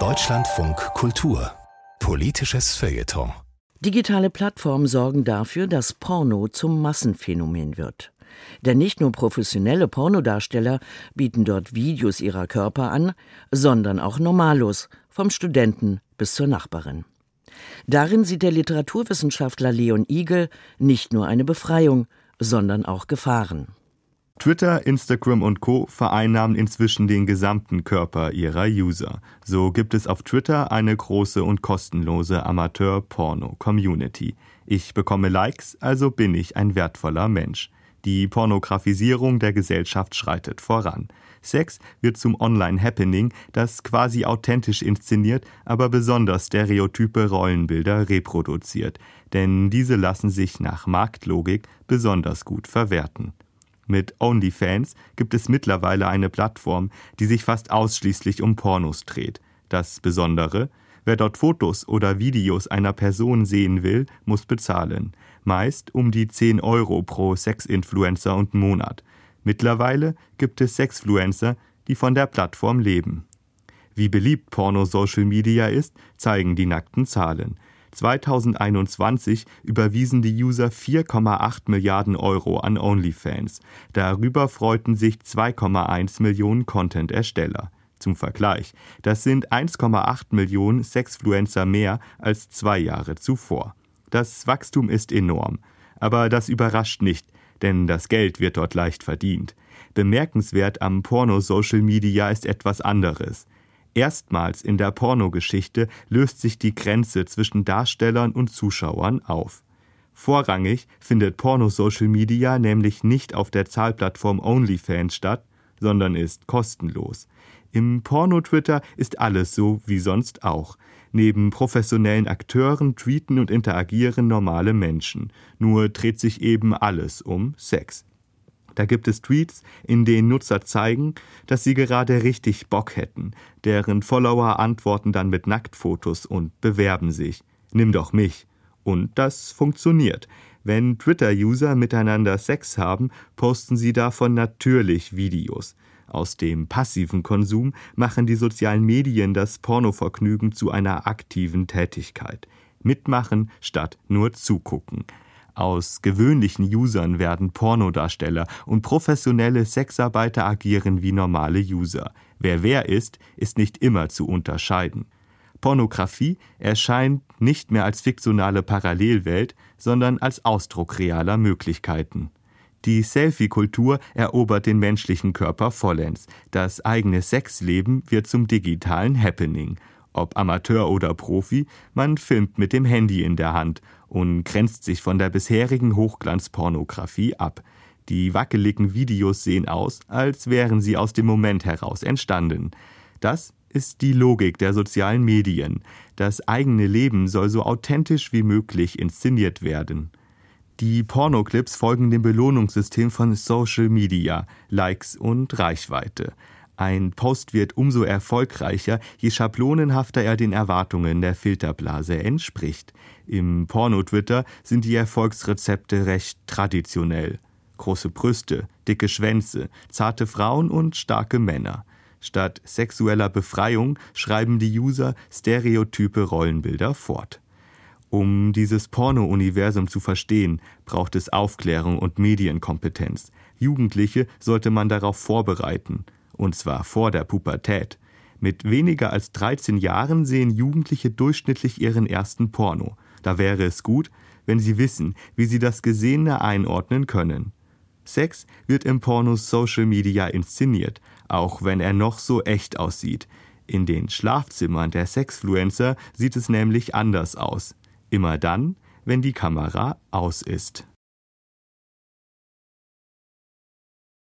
Deutschlandfunk Kultur Politisches Feuilleton Digitale Plattformen sorgen dafür, dass Porno zum Massenphänomen wird. Denn nicht nur professionelle Pornodarsteller bieten dort Videos ihrer Körper an, sondern auch Normalos, vom Studenten bis zur Nachbarin. Darin sieht der Literaturwissenschaftler Leon Igel nicht nur eine Befreiung, sondern auch Gefahren. Twitter, Instagram und Co vereinnahmen inzwischen den gesamten Körper ihrer User. So gibt es auf Twitter eine große und kostenlose Amateur-Porno-Community. Ich bekomme Likes, also bin ich ein wertvoller Mensch. Die Pornografisierung der Gesellschaft schreitet voran. Sex wird zum Online-Happening, das quasi authentisch inszeniert, aber besonders stereotype Rollenbilder reproduziert. Denn diese lassen sich nach Marktlogik besonders gut verwerten. Mit OnlyFans gibt es mittlerweile eine Plattform, die sich fast ausschließlich um Pornos dreht. Das Besondere, wer dort Fotos oder Videos einer Person sehen will, muss bezahlen. Meist um die 10 Euro pro Sexinfluencer und Monat. Mittlerweile gibt es Sexfluencer, die von der Plattform leben. Wie beliebt Porno-Social Media ist, zeigen die nackten Zahlen. 2021 überwiesen die User 4,8 Milliarden Euro an OnlyFans. Darüber freuten sich 2,1 Millionen Content-Ersteller. Zum Vergleich, das sind 1,8 Millionen Sexfluencer mehr als zwei Jahre zuvor. Das Wachstum ist enorm. Aber das überrascht nicht, denn das Geld wird dort leicht verdient. Bemerkenswert am Porno-Social Media ist etwas anderes. Erstmals in der Pornogeschichte löst sich die Grenze zwischen Darstellern und Zuschauern auf. Vorrangig findet Porno-Social Media nämlich nicht auf der Zahlplattform OnlyFans statt, sondern ist kostenlos. Im Porno-Twitter ist alles so wie sonst auch. Neben professionellen Akteuren tweeten und interagieren normale Menschen. Nur dreht sich eben alles um Sex. Da gibt es Tweets, in denen Nutzer zeigen, dass sie gerade richtig Bock hätten. Deren Follower antworten dann mit Nacktfotos und bewerben sich. Nimm doch mich. Und das funktioniert. Wenn Twitter-User miteinander Sex haben, posten sie davon natürlich Videos. Aus dem passiven Konsum machen die sozialen Medien das Pornovergnügen zu einer aktiven Tätigkeit. Mitmachen statt nur zugucken. Aus gewöhnlichen Usern werden Pornodarsteller und professionelle Sexarbeiter agieren wie normale User. Wer wer ist, ist nicht immer zu unterscheiden. Pornografie erscheint nicht mehr als fiktionale Parallelwelt, sondern als Ausdruck realer Möglichkeiten. Die Selfie-Kultur erobert den menschlichen Körper vollends. Das eigene Sexleben wird zum digitalen Happening. Ob Amateur oder Profi, man filmt mit dem Handy in der Hand und grenzt sich von der bisherigen Hochglanzpornografie ab. Die wackeligen Videos sehen aus, als wären sie aus dem Moment heraus entstanden. Das ist die Logik der sozialen Medien. Das eigene Leben soll so authentisch wie möglich inszeniert werden. Die Pornoclips folgen dem Belohnungssystem von Social Media, Likes und Reichweite. Ein Post wird umso erfolgreicher, je schablonenhafter er den Erwartungen der Filterblase entspricht. Im Porno-Twitter sind die Erfolgsrezepte recht traditionell. Große Brüste, dicke Schwänze, zarte Frauen und starke Männer. Statt sexueller Befreiung schreiben die User stereotype Rollenbilder fort. Um dieses Porno-Universum zu verstehen, braucht es Aufklärung und Medienkompetenz. Jugendliche sollte man darauf vorbereiten und zwar vor der Pubertät. Mit weniger als 13 Jahren sehen Jugendliche durchschnittlich ihren ersten Porno. Da wäre es gut, wenn sie wissen, wie sie das Gesehene einordnen können. Sex wird im Porno Social Media inszeniert, auch wenn er noch so echt aussieht. In den Schlafzimmern der Sexfluencer sieht es nämlich anders aus. Immer dann, wenn die Kamera aus ist.